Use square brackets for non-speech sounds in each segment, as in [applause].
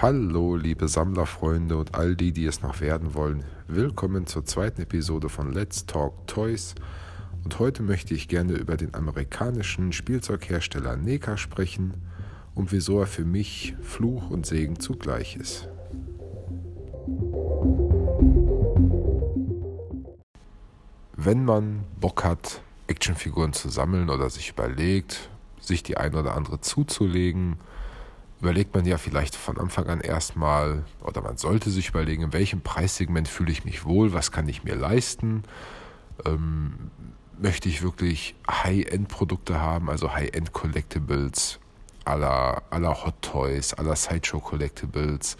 Hallo, liebe Sammlerfreunde und all die, die es noch werden wollen. Willkommen zur zweiten Episode von Let's Talk Toys. Und heute möchte ich gerne über den amerikanischen Spielzeughersteller NECA sprechen und wieso er für mich Fluch und Segen zugleich ist. Wenn man Bock hat, Actionfiguren zu sammeln oder sich überlegt, sich die ein oder andere zuzulegen, überlegt man ja vielleicht von Anfang an erstmal, oder man sollte sich überlegen, in welchem Preissegment fühle ich mich wohl, was kann ich mir leisten. Ähm, möchte ich wirklich High-End-Produkte haben, also High-End-Collectibles aller, aller Hot Toys, aller Sideshow Collectibles,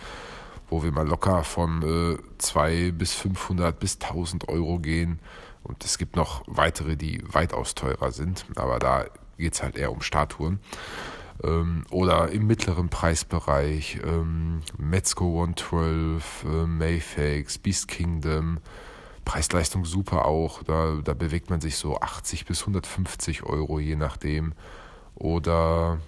wo wir mal locker von äh, 2 bis 500 bis 1000 Euro gehen. Und es gibt noch weitere, die weitaus teurer sind, aber da geht es halt eher um Statuen ähm, oder im mittleren Preisbereich ähm, Metzco 112, äh, Mayfax, Beast Kingdom, Preis-Leistung super auch, da, da bewegt man sich so 80 bis 150 Euro je nachdem. Oder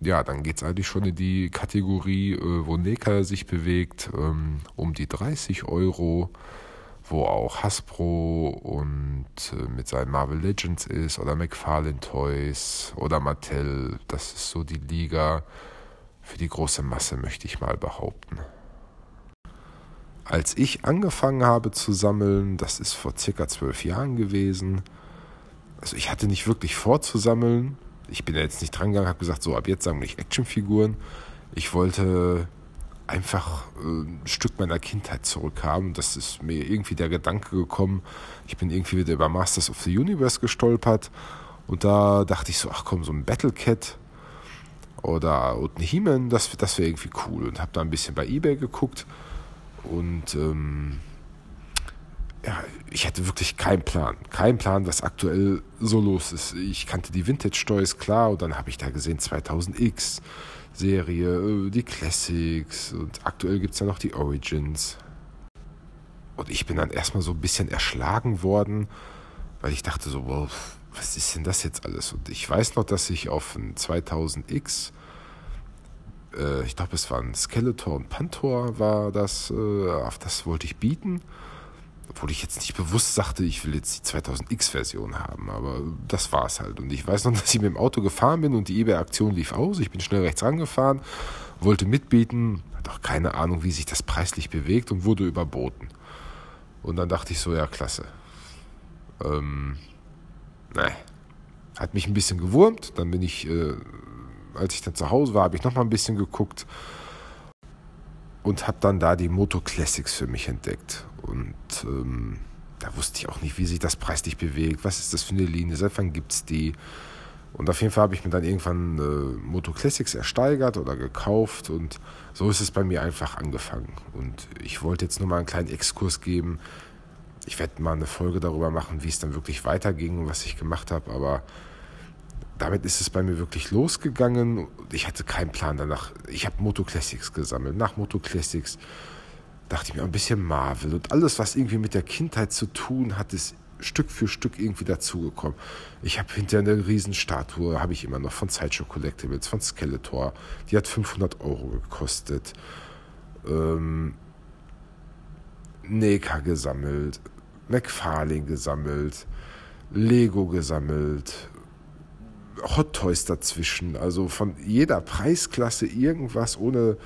ja, dann geht es eigentlich schon in die Kategorie, äh, wo Neka sich bewegt, ähm, um die 30 Euro wo auch Hasbro und äh, mit seinen Marvel Legends ist oder McFarlane Toys oder Mattel. Das ist so die Liga für die große Masse, möchte ich mal behaupten. Als ich angefangen habe zu sammeln, das ist vor circa zwölf Jahren gewesen, also ich hatte nicht wirklich vor zu sammeln. Ich bin ja jetzt nicht dran gegangen, habe gesagt, so ab jetzt sammle ich Actionfiguren. Ich wollte einfach äh, ein Stück meiner Kindheit zurückhaben. Das ist mir irgendwie der Gedanke gekommen. Ich bin irgendwie wieder über Masters of the Universe gestolpert und da dachte ich so, ach komm, so ein Battle Cat oder ein He-Man, das, das wäre irgendwie cool und habe da ein bisschen bei eBay geguckt und ähm, ja, ich hatte wirklich keinen Plan. Keinen Plan, was aktuell so los ist. Ich kannte die Vintage-Toys, klar, und dann habe ich da gesehen 2000X, Serie, äh, die Classics und aktuell gibt es ja noch die Origins. Und ich bin dann erstmal so ein bisschen erschlagen worden, weil ich dachte so, wow, was ist denn das jetzt alles? Und ich weiß noch, dass ich auf ein 2000X, äh, ich glaube es war ein Skeletor und Pantor war das, äh, auf das wollte ich bieten obwohl ich jetzt nicht bewusst sagte, ich will jetzt die 2000X-Version haben, aber das war es halt. Und ich weiß noch, [laughs] dass ich mit dem Auto gefahren bin und die eBay-Aktion lief aus. Ich bin schnell rechts rangefahren, wollte mitbieten, hatte auch keine Ahnung, wie sich das preislich bewegt und wurde überboten. Und dann dachte ich so, ja, klasse. Ähm, ne. Hat mich ein bisschen gewurmt. Dann bin ich, äh, als ich dann zu Hause war, habe ich nochmal ein bisschen geguckt und habe dann da die Moto Classics für mich entdeckt. Und ähm, da wusste ich auch nicht, wie sich das preislich bewegt, was ist das für eine Linie, seit wann gibt es die. Und auf jeden Fall habe ich mir dann irgendwann äh, Moto Classics ersteigert oder gekauft und so ist es bei mir einfach angefangen. Und ich wollte jetzt nur mal einen kleinen Exkurs geben. Ich werde mal eine Folge darüber machen, wie es dann wirklich weiterging und was ich gemacht habe, aber damit ist es bei mir wirklich losgegangen. Ich hatte keinen Plan danach. Ich habe Moto Classics gesammelt. Nach Moto Classics dachte ich mir ein bisschen Marvel und alles, was irgendwie mit der Kindheit zu tun hat, ist Stück für Stück irgendwie dazugekommen. Ich habe hinter eine Riesenstatue, habe ich immer noch von Sideshow Collectibles, von Skeletor. Die hat 500 Euro gekostet. Ähm, Neka gesammelt, McFarlane gesammelt, Lego gesammelt, Hot Toys dazwischen. Also von jeder Preisklasse irgendwas, ohne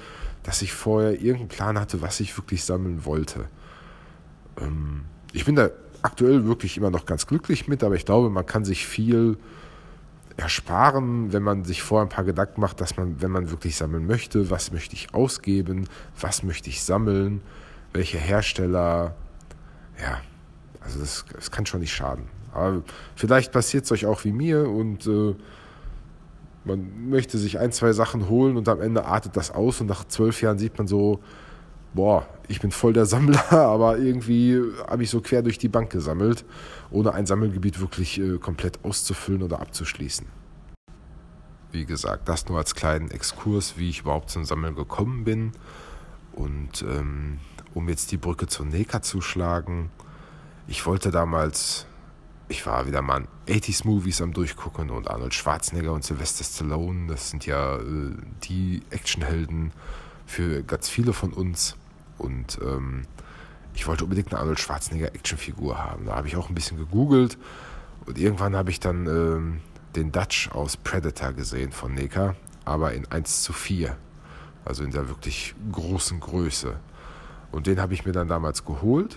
dass ich vorher irgendeinen Plan hatte, was ich wirklich sammeln wollte. Ähm, ich bin da aktuell wirklich immer noch ganz glücklich mit, aber ich glaube, man kann sich viel ersparen, wenn man sich vorher ein paar Gedanken macht, dass man, wenn man wirklich sammeln möchte, was möchte ich ausgeben, was möchte ich sammeln, welche Hersteller, ja, also das, das kann schon nicht schaden. Aber vielleicht passiert es euch auch wie mir und äh, man möchte sich ein, zwei Sachen holen und am Ende artet das aus und nach zwölf Jahren sieht man so, boah, ich bin voll der Sammler, [laughs] aber irgendwie habe ich so quer durch die Bank gesammelt, ohne ein Sammelgebiet wirklich äh, komplett auszufüllen oder abzuschließen. Wie gesagt, das nur als kleinen Exkurs, wie ich überhaupt zum Sammeln gekommen bin. Und ähm, um jetzt die Brücke zur Neka zu schlagen, ich wollte damals ich war wieder mal 80s Movies am Durchgucken und Arnold Schwarzenegger und Sylvester Stallone, das sind ja äh, die Actionhelden für ganz viele von uns. Und ähm, ich wollte unbedingt eine Arnold Schwarzenegger Actionfigur haben. Da habe ich auch ein bisschen gegoogelt und irgendwann habe ich dann ähm, den Dutch aus Predator gesehen von NECA, aber in 1 zu 4, also in der wirklich großen Größe. Und den habe ich mir dann damals geholt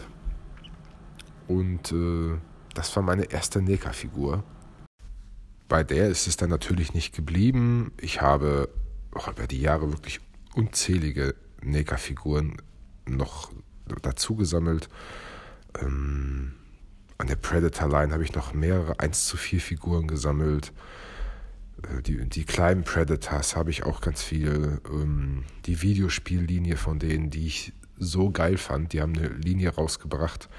und äh, das war meine erste NECA-Figur. Bei der ist es dann natürlich nicht geblieben. Ich habe auch über die Jahre wirklich unzählige NECA-Figuren noch dazu gesammelt. Ähm, an der Predator-Line habe ich noch mehrere 1 zu 4 Figuren gesammelt. Äh, die, die kleinen Predators habe ich auch ganz viel. Ähm, die Videospiellinie von denen, die ich so geil fand, die haben eine Linie rausgebracht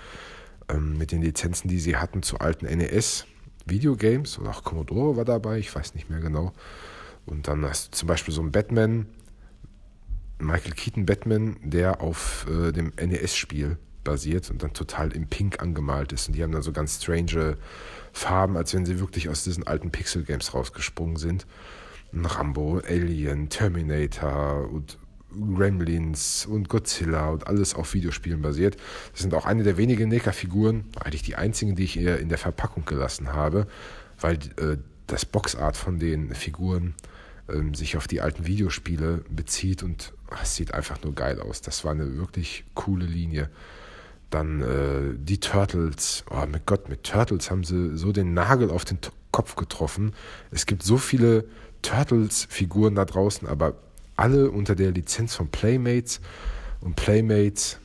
ähm, mit den Lizenzen, die sie hatten zu alten NES. Videogames oder auch Commodore war dabei, ich weiß nicht mehr genau. Und dann hast du zum Beispiel so einen Batman, Michael Keaton Batman, der auf äh, dem NES-Spiel basiert und dann total im Pink angemalt ist. Und die haben dann so ganz strange Farben, als wenn sie wirklich aus diesen alten Pixel-Games rausgesprungen sind. Rambo, Alien, Terminator und Gremlins und Godzilla und alles auf Videospielen basiert. Das sind auch eine der wenigen NECA-Figuren, eigentlich die einzigen, die ich in der Verpackung gelassen habe, weil äh, das Boxart von den Figuren äh, sich auf die alten Videospiele bezieht und es sieht einfach nur geil aus. Das war eine wirklich coole Linie. Dann äh, die Turtles. Oh mein Gott, mit Turtles haben sie so den Nagel auf den Kopf getroffen. Es gibt so viele Turtles-Figuren da draußen, aber alle unter der Lizenz von Playmates. Und Playmates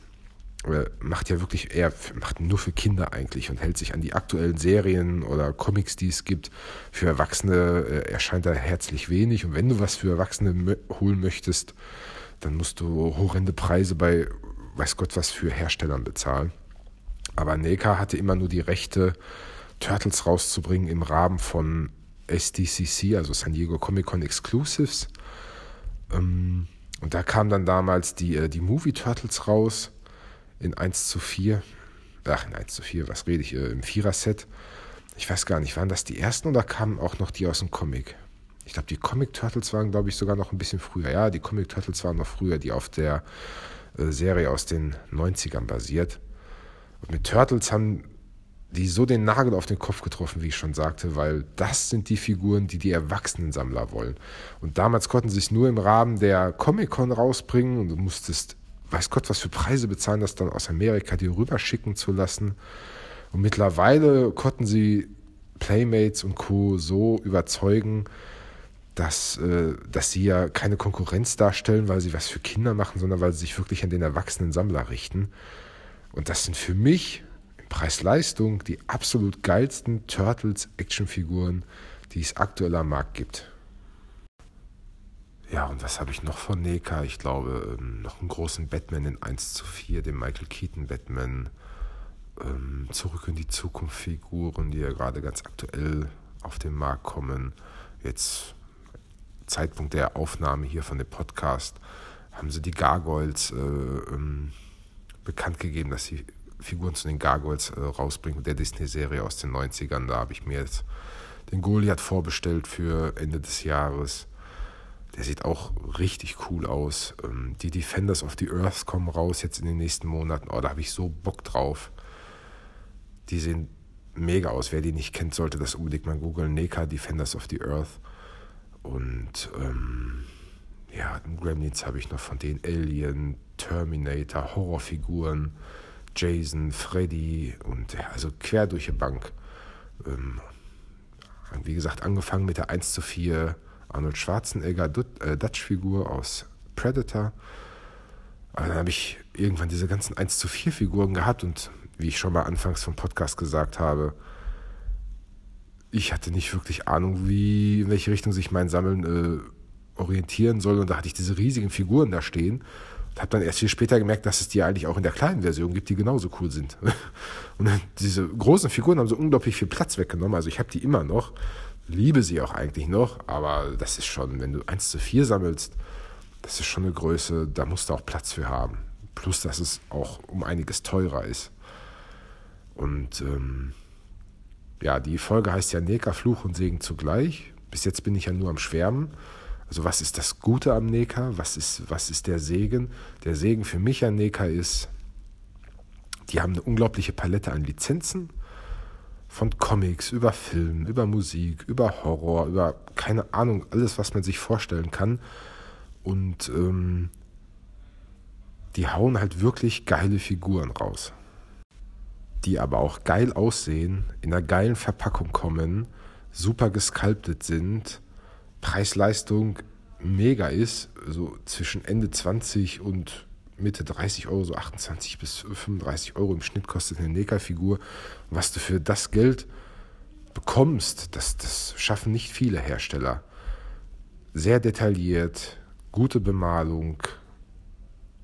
äh, macht ja wirklich eher, macht nur für Kinder eigentlich und hält sich an die aktuellen Serien oder Comics, die es gibt. Für Erwachsene äh, erscheint da herzlich wenig. Und wenn du was für Erwachsene holen möchtest, dann musst du horrende Preise bei weiß Gott was für Herstellern bezahlen. Aber NECA hatte immer nur die Rechte, Turtles rauszubringen im Rahmen von SDCC, also San Diego Comic Con Exclusives. Ähm, und da kamen dann damals die, äh, die Movie Turtles raus in 1 zu 4. Ach, in 1 zu 4, was rede ich, äh, im Vierer-Set. Ich weiß gar nicht, waren das die ersten oder kamen auch noch die aus dem Comic? Ich glaube, die Comic Turtles waren, glaube ich, sogar noch ein bisschen früher. Ja, die Comic Turtles waren noch früher, die auf der äh, Serie aus den 90ern basiert. Und mit Turtles haben die so den Nagel auf den Kopf getroffen, wie ich schon sagte, weil das sind die Figuren, die die Erwachsenensammler wollen. Und damals konnten sie sich nur im Rahmen der Comic-Con rausbringen und du musstest, weiß Gott, was für Preise bezahlen, das dann aus Amerika dir rüberschicken zu lassen. Und mittlerweile konnten sie Playmates und Co. so überzeugen, dass, äh, dass sie ja keine Konkurrenz darstellen, weil sie was für Kinder machen, sondern weil sie sich wirklich an den erwachsenen Sammler richten. Und das sind für mich Preis-Leistung die absolut geilsten Turtles-Actionfiguren, die es aktuell am Markt gibt. Ja, und was habe ich noch von NECA? Ich glaube, ähm, noch einen großen Batman in 1 zu 4, den Michael Keaton Batman. Ähm, zurück in die Zukunft Figuren, die ja gerade ganz aktuell auf den Markt kommen. Jetzt Zeitpunkt der Aufnahme hier von dem Podcast haben sie die Gargoyles äh, ähm, bekannt gegeben, dass sie Figuren zu den Gargoyles äh, rausbringen, der Disney-Serie aus den 90ern. Da habe ich mir jetzt den Goliath vorbestellt für Ende des Jahres. Der sieht auch richtig cool aus. Ähm, die Defenders of the Earth kommen raus jetzt in den nächsten Monaten. Oh, da habe ich so Bock drauf. Die sehen mega aus. Wer die nicht kennt, sollte das unbedingt mal googeln. NECA Defenders of the Earth. Und ähm, ja, Gremlins habe ich noch von den Alien, Terminator, Horrorfiguren, Jason, Freddy und also quer durch die Bank. Ähm, wie gesagt, angefangen mit der 1 zu 4 Arnold Schwarzenegger äh, Dutch-Figur aus Predator. Aber dann habe ich irgendwann diese ganzen 1 zu 4 Figuren gehabt und wie ich schon mal anfangs vom Podcast gesagt habe, ich hatte nicht wirklich Ahnung, wie, in welche Richtung sich mein Sammeln äh, orientieren soll. Und da hatte ich diese riesigen Figuren da stehen habe dann erst viel später gemerkt, dass es die eigentlich auch in der kleinen Version gibt, die genauso cool sind. [laughs] Und diese großen Figuren haben so unglaublich viel Platz weggenommen. Also ich habe die immer noch, liebe sie auch eigentlich noch, aber das ist schon, wenn du 1 zu 4 sammelst, das ist schon eine Größe, da musst du auch Platz für haben. Plus, dass es auch um einiges teurer ist. Und ähm, ja, die Folge heißt ja Neka, Fluch und Segen zugleich. Bis jetzt bin ich ja nur am Schwärmen. Also was ist das Gute am NECA? Was ist, was ist der Segen? Der Segen für mich an NECA ist, die haben eine unglaubliche Palette an Lizenzen. Von Comics, über Film, über Musik, über Horror, über keine Ahnung, alles, was man sich vorstellen kann. Und ähm, die hauen halt wirklich geile Figuren raus. Die aber auch geil aussehen, in einer geilen Verpackung kommen, super gesculptet sind, Preis-Leistung mega ist, so zwischen Ende 20 und Mitte 30 Euro, so 28 bis 35 Euro im Schnitt kostet eine NECA-Figur. Was du für das Geld bekommst, das, das schaffen nicht viele Hersteller. Sehr detailliert, gute Bemalung.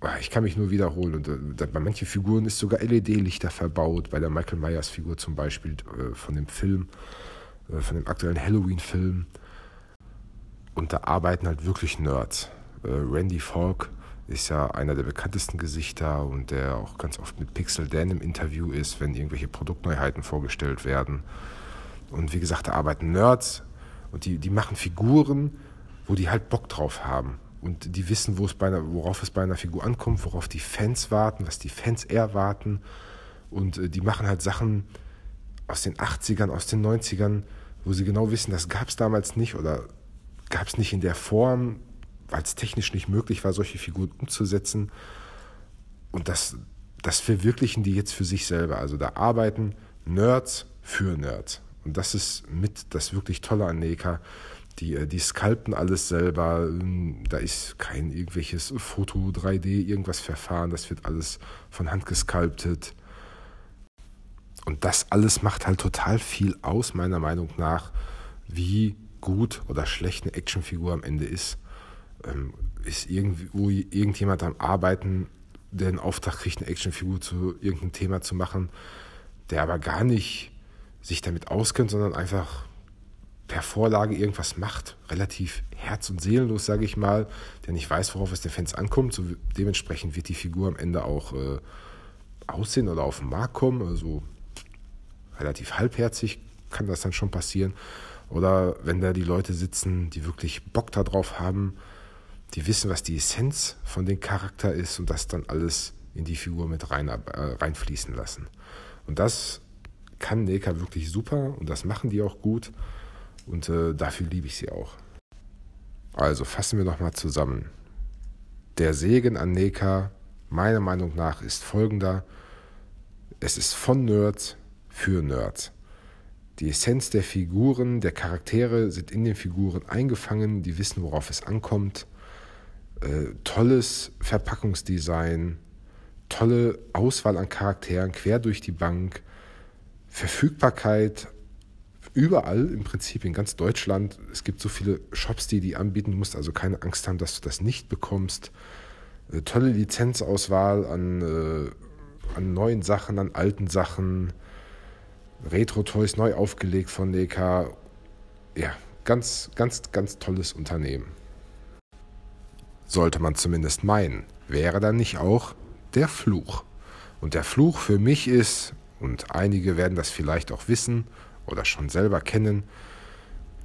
Ah, ich kann mich nur wiederholen. Und äh, bei manchen Figuren ist sogar LED-Lichter verbaut. Bei der Michael Myers Figur zum Beispiel äh, von dem Film, äh, von dem aktuellen Halloween-Film. Und da arbeiten halt wirklich Nerds. Randy Falk ist ja einer der bekanntesten Gesichter und der auch ganz oft mit Pixel Dan im Interview ist, wenn irgendwelche Produktneuheiten vorgestellt werden. Und wie gesagt, da arbeiten Nerds und die, die machen Figuren, wo die halt Bock drauf haben. Und die wissen, wo es bei einer, worauf es bei einer Figur ankommt, worauf die Fans warten, was die Fans erwarten. Und äh, die machen halt Sachen aus den 80ern, aus den 90ern, wo sie genau wissen, das gab es damals nicht oder gab es nicht in der Form, weil es technisch nicht möglich war, solche Figuren umzusetzen. Und das, das verwirklichen die jetzt für sich selber. Also da arbeiten Nerds für Nerds. Und das ist mit das wirklich Tolle an NECA. Die, äh, die sculpten alles selber. Da ist kein irgendwelches Foto, 3D, irgendwas Verfahren. Das wird alles von Hand gesculptet. Und das alles macht halt total viel aus, meiner Meinung nach, wie gut oder schlecht eine Actionfigur am Ende ist ähm, ist irgendwo irgendjemand am Arbeiten, der einen Auftrag kriegt, eine Actionfigur zu irgendeinem Thema zu machen, der aber gar nicht sich damit auskennt, sondern einfach per Vorlage irgendwas macht, relativ herz- und seelenlos, sage ich mal, der nicht weiß, worauf es den Fans ankommt. So dementsprechend wird die Figur am Ende auch äh, aussehen oder auf den Markt kommen. Also relativ halbherzig kann das dann schon passieren. Oder wenn da die Leute sitzen, die wirklich Bock darauf haben, die wissen, was die Essenz von dem Charakter ist und das dann alles in die Figur mit rein, äh, reinfließen lassen. Und das kann Neka wirklich super und das machen die auch gut und äh, dafür liebe ich sie auch. Also fassen wir nochmal zusammen. Der Segen an Neka, meiner Meinung nach, ist folgender. Es ist von Nerds für Nerds. Die Essenz der Figuren, der Charaktere sind in den Figuren eingefangen, die wissen, worauf es ankommt. Äh, tolles Verpackungsdesign, tolle Auswahl an Charakteren quer durch die Bank, Verfügbarkeit überall im Prinzip in ganz Deutschland. Es gibt so viele Shops, die die anbieten. Du musst also keine Angst haben, dass du das nicht bekommst. Äh, tolle Lizenzauswahl an, äh, an neuen Sachen, an alten Sachen. Retro-Toys neu aufgelegt von Leka. Ja, ganz, ganz, ganz tolles Unternehmen sollte man zumindest meinen, wäre dann nicht auch der Fluch. Und der Fluch für mich ist, und einige werden das vielleicht auch wissen oder schon selber kennen,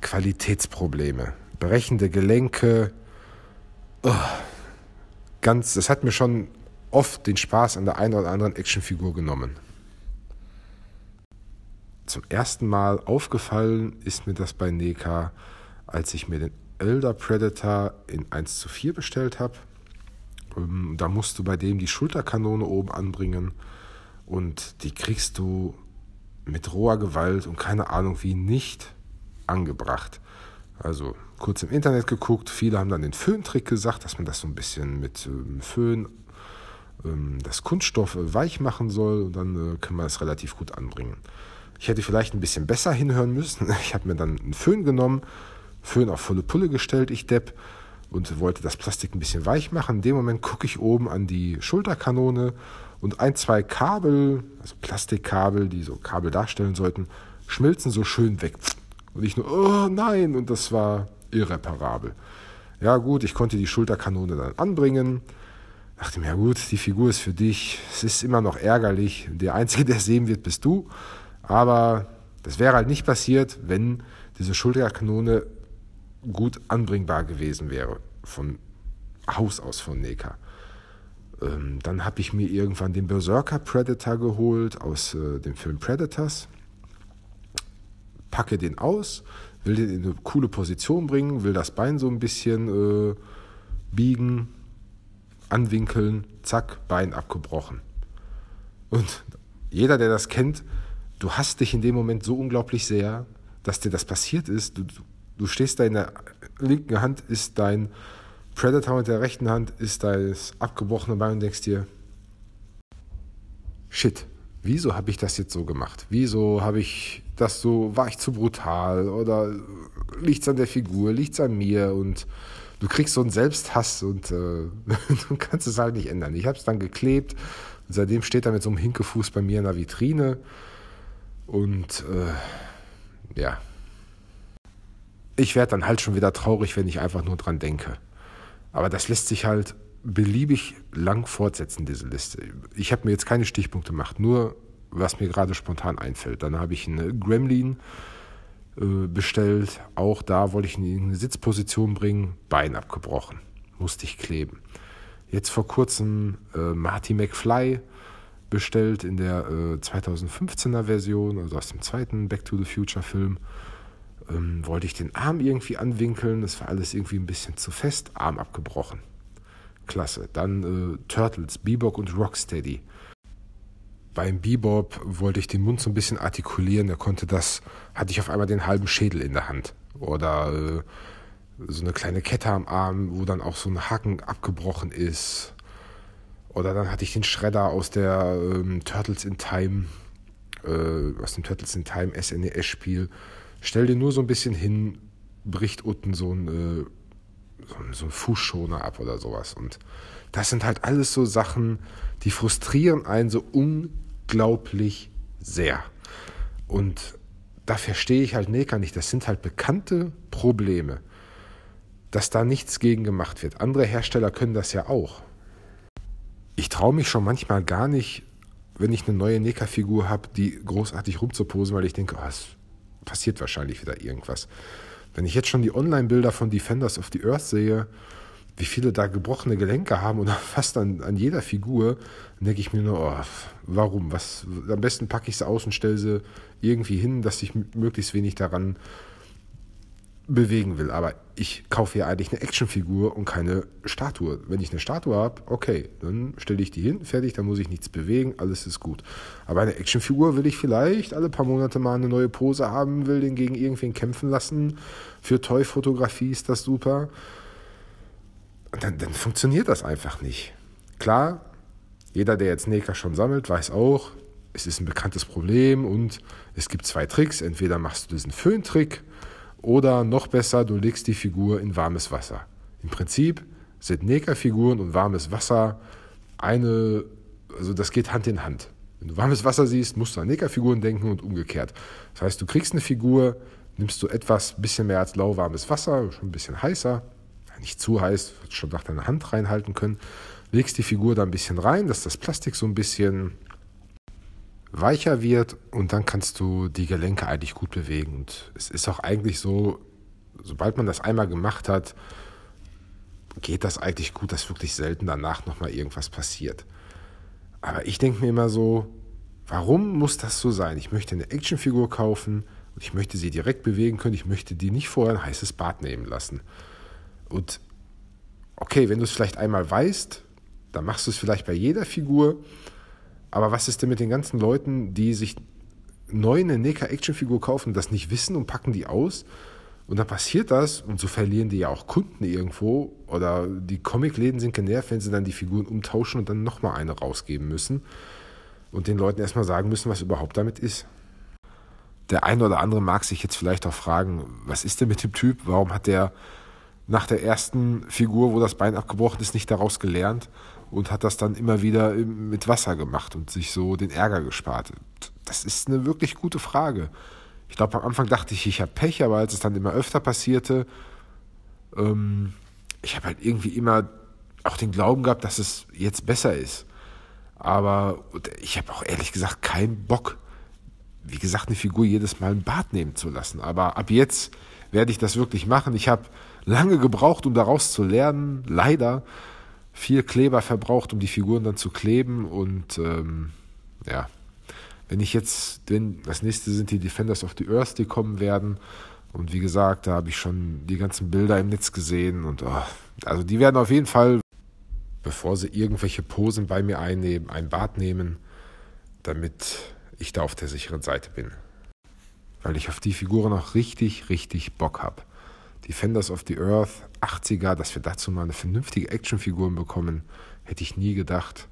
Qualitätsprobleme, brechende Gelenke. Oh, ganz, das hat mir schon oft den Spaß an der einen oder anderen Actionfigur genommen. Zum ersten Mal aufgefallen ist mir das bei Neka, als ich mir den Elder Predator in 1 zu 4 bestellt habe. Ähm, da musst du bei dem die Schulterkanone oben anbringen und die kriegst du mit roher Gewalt und keine Ahnung wie nicht angebracht. Also kurz im Internet geguckt, viele haben dann den Föhntrick gesagt, dass man das so ein bisschen mit ähm, Föhn ähm, das Kunststoff äh, weich machen soll und dann kann man das relativ gut anbringen. Ich hätte vielleicht ein bisschen besser hinhören müssen. [laughs] Ich habe mir dann einen Föhn genommen, Föhn auf volle Pulle gestellt, ich Depp, und wollte das Plastik ein bisschen weich machen. In dem Moment gucke ich oben an die Schulterkanone und ein, zwei Kabel, also Plastikkabel, die so Kabel darstellen sollten, schmilzen so schön weg. Und ich nur, oh nein, und das war irreparabel. Ja gut, ich konnte die Schulterkanone dann anbringen. Dachte mir, ja gut, die Figur ist für dich. Es ist immer noch ärgerlich. Der Einzige, der sehen wird, bist du. Aber das wäre halt nicht passiert, wenn diese Schulterkanone gut anbringbar gewesen wäre, von Haus aus von Neka. Ähm, dann habe ich mir irgendwann den Berserker Predator geholt aus äh, dem Film Predators. Packe den aus, will den in eine coole Position bringen, will das Bein so ein bisschen äh, biegen, anwinkeln, zack, Bein abgebrochen. Und jeder, der das kennt, du hast dich in dem Moment so unglaublich sehr, dass dir das passiert ist. Du, du stehst da in der linken Hand, ist dein Predator mit der rechten Hand, ist dein abgebrochene Bein und denkst dir, shit, wieso habe ich das jetzt so gemacht? Wieso habe ich das so, war ich zu brutal oder liegt es an der Figur, liegt es an mir und du kriegst so einen Selbsthass und äh, [laughs] du kannst es halt nicht ändern. Ich habe es dann geklebt und seitdem steht er mit so einem Hinkefuß bei mir in der Vitrine und äh, ja. Ich werde dann halt schon wieder traurig, wenn ich einfach nur dran denke. Aber das lässt sich halt beliebig lang fortsetzen, diese Liste. Ich habe mir jetzt keine Stichpunkte gemacht, nur was mir gerade spontan einfällt. Dann habe ich eine Gremlin äh, bestellt. Auch da wollte ich ihn in eine Sitzposition bringen. Bein abgebrochen. Musste ich kleben. Jetzt vor kurzem äh, Marty McFly bestellt in der äh, 2015er Version, also aus dem zweiten Back to the Future Film. Ähm, wollte ich den Arm irgendwie anwinkeln. Das war alles irgendwie ein bisschen zu fest. Arm abgebrochen. Klasse. Dann äh, Turtles, Bebop und Rocksteady. Beim Bebop wollte ich den Mund so ein bisschen artikulieren. Er konnte das, hatte ich auf einmal den halben Schädel in der Hand. Oder äh, so eine kleine Kette am Arm, wo dann auch so ein Haken abgebrochen ist. Oder dann hatte ich den Schredder aus der ähm, Turtles in Time, äh, aus dem Turtles in Time SNES-Spiel. Stell dir nur so ein bisschen hin, bricht unten so ein, äh, so, so ein Fußschoner ab oder sowas. Und das sind halt alles so Sachen, die frustrieren einen so unglaublich sehr. Und da verstehe ich halt Neka nicht. Das sind halt bekannte Probleme, dass da nichts gegen gemacht wird. Andere Hersteller können das ja auch. Ich traue mich schon manchmal gar nicht, wenn ich eine neue Neka-Figur habe, die großartig rumzuposen, weil ich denke, oh, es passiert wahrscheinlich wieder irgendwas. Wenn ich jetzt schon die Online-Bilder von Defenders of the Earth sehe, wie viele da gebrochene Gelenke haben oder [laughs] fast an, an jeder Figur, dann denke ich mir nur, oh, warum? Was, am besten packe ich sie aus und stelle sie irgendwie hin, dass ich möglichst wenig daran bewegen will. Aber ich kaufe ja eigentlich eine Actionfigur und keine Statue. Wenn ich eine Statue habe, okay, dann stelle ich die hin, fertig, dann muss ich nichts bewegen, alles ist gut. Aber eine Actionfigur will ich vielleicht alle paar Monate mal eine neue Pose haben, will den gegen irgendwen kämpfen lassen. Für Toy-Fotografie ist das super. Dann, dann funktioniert das einfach nicht. Klar, jeder, der jetzt Neka schon sammelt, weiß auch, es ist ein bekanntes Problem und es gibt zwei Tricks. Entweder machst du diesen Föhntrick oder noch besser, du legst die Figur in warmes Wasser. Im Prinzip sind Neka-Figuren und warmes Wasser eine, also das geht Hand in Hand. Wenn du warmes Wasser siehst, musst du an Neka-Figuren denken und umgekehrt. Das heißt, du kriegst eine Figur, nimmst du etwas, bisschen mehr als lauwarmes Wasser, schon ein bisschen heißer, nicht zu heiß, schon nach deiner Hand reinhalten können, legst die Figur da ein bisschen rein, dass das Plastik so ein bisschen weicher wird und dann kannst du die Gelenke eigentlich gut bewegen. Und es ist auch eigentlich so, sobald man das einmal gemacht hat, geht das eigentlich gut, dass wirklich selten danach nochmal irgendwas passiert. Aber ich denke mir immer so, warum muss das so sein? Ich möchte eine Actionfigur kaufen und ich möchte sie direkt bewegen können. Ich möchte die nicht vorher ein heißes Bad nehmen lassen. Und okay, wenn du es vielleicht einmal weißt, dann machst du es vielleicht bei jeder Figur. Aber was ist denn mit den ganzen Leuten, die sich neu eine NECA-Actionfigur kaufen und das nicht wissen und packen die aus? Und dann passiert das und so verlieren die ja auch Kunden irgendwo oder die Comicläden sind genervt, wenn sie dann die Figuren umtauschen und dann nochmal eine rausgeben müssen und den Leuten erstmal sagen müssen, was überhaupt damit ist. Der eine oder andere mag sich jetzt vielleicht auch fragen, was ist denn mit dem Typ? Warum hat der nach der ersten Figur, wo das Bein abgebrochen ist, nicht daraus gelernt und hat das dann immer wieder mit Wasser gemacht und sich so den Ärger gespart. Das ist eine wirklich gute Frage. Ich glaube, am Anfang dachte ich, ich habe Pech, aber als es dann immer öfter passierte, ähm, ich habe halt irgendwie immer auch den Glauben gehabt, dass es jetzt besser ist. Aber ich habe auch ehrlich gesagt keinen Bock, wie gesagt, eine Figur jedes Mal ein Bad nehmen zu lassen. Aber ab jetzt werde ich das wirklich machen. Ich habe lange gebraucht, um daraus zu lernen. Leider viel Kleber verbraucht, um die Figuren dann zu kleben. Und ähm, ja, wenn ich jetzt, denn das nächste sind die Defenders of the Earth, die kommen werden. Und wie gesagt, da habe ich schon die ganzen Bilder im Netz gesehen. Und oh, also die werden auf jeden Fall, bevor sie irgendwelche Posen bei mir einnehmen, ein Bad nehmen, damit ich da auf der sicheren Seite bin. Weil ich auf die Figuren auch richtig, richtig Bock habe. Defenders of the Earth, 80er, dass wir dazu mal eine vernünftige Actionfigur bekommen, hätte ich nie gedacht.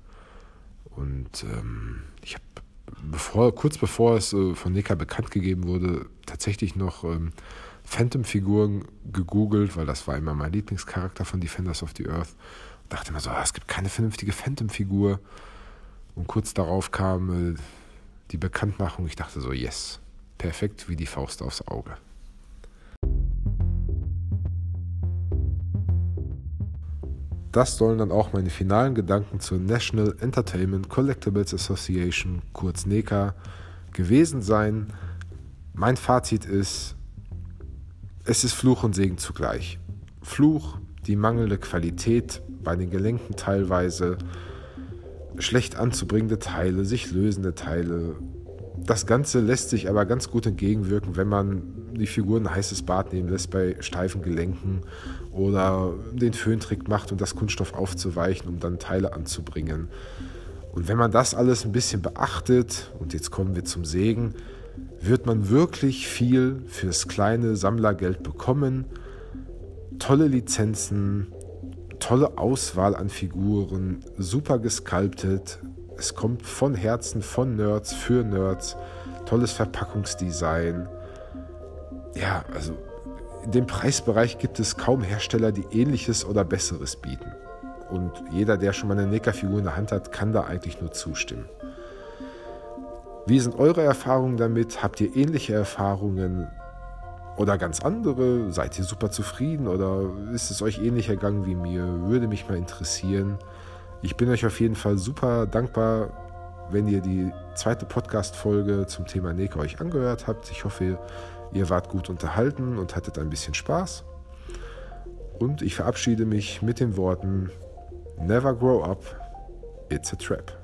Und ähm, ich habe bevor, kurz bevor es äh, von Nika bekannt gegeben wurde, tatsächlich noch ähm, Phantom-Figuren gegoogelt, weil das war immer mein Lieblingscharakter von Defenders of the Earth. Und dachte mir so, ah, es gibt keine vernünftige Phantom-Figur. Und kurz darauf kam äh, die Bekanntmachung. Ich dachte so, yes, perfekt wie die Faust aufs Auge. Das sollen dann auch meine finalen Gedanken zur National Entertainment Collectibles Association, kurz NECA, gewesen sein. Mein Fazit ist, es ist Fluch und Segen zugleich. Fluch, die mangelnde Qualität bei den Gelenken teilweise, schlecht anzubringende Teile, sich lösende Teile. Das Ganze lässt sich aber ganz gut entgegenwirken, wenn man die Figuren ein heißes Bad nehmen lässt bei steifen Gelenken oder den Föhntrick macht, um das Kunststoff aufzuweichen, um dann Teile anzubringen. Und wenn man das alles ein bisschen beachtet, und jetzt kommen wir zum Segen, wird man wirklich viel fürs kleine Sammlergeld bekommen. Tolle Lizenzen, tolle Auswahl an Figuren, super gesculptet. Es kommt von Herzen, von Nerds, für Nerds. Tolles Verpackungsdesign. Ja, also in dem Preisbereich gibt es kaum Hersteller, die ähnliches oder besseres bieten. Und jeder, der schon mal eine NECA-Figur in der Hand hat, kann da eigentlich nur zustimmen. Wie sind eure Erfahrungen damit? Habt ihr ähnliche Erfahrungen oder ganz andere? Seid ihr super zufrieden oder ist es euch ähnlich ergangen wie mir? Würde mich mal interessieren. Ich bin euch auf jeden Fall super dankbar, wenn ihr die zweite Podcast-Folge zum Thema NECA euch angehört habt. Ich hoffe, Ihr wart gut unterhalten und hattet ein bisschen Spaß. Und ich verabschiede mich mit den Worten Never grow up, it's a trap.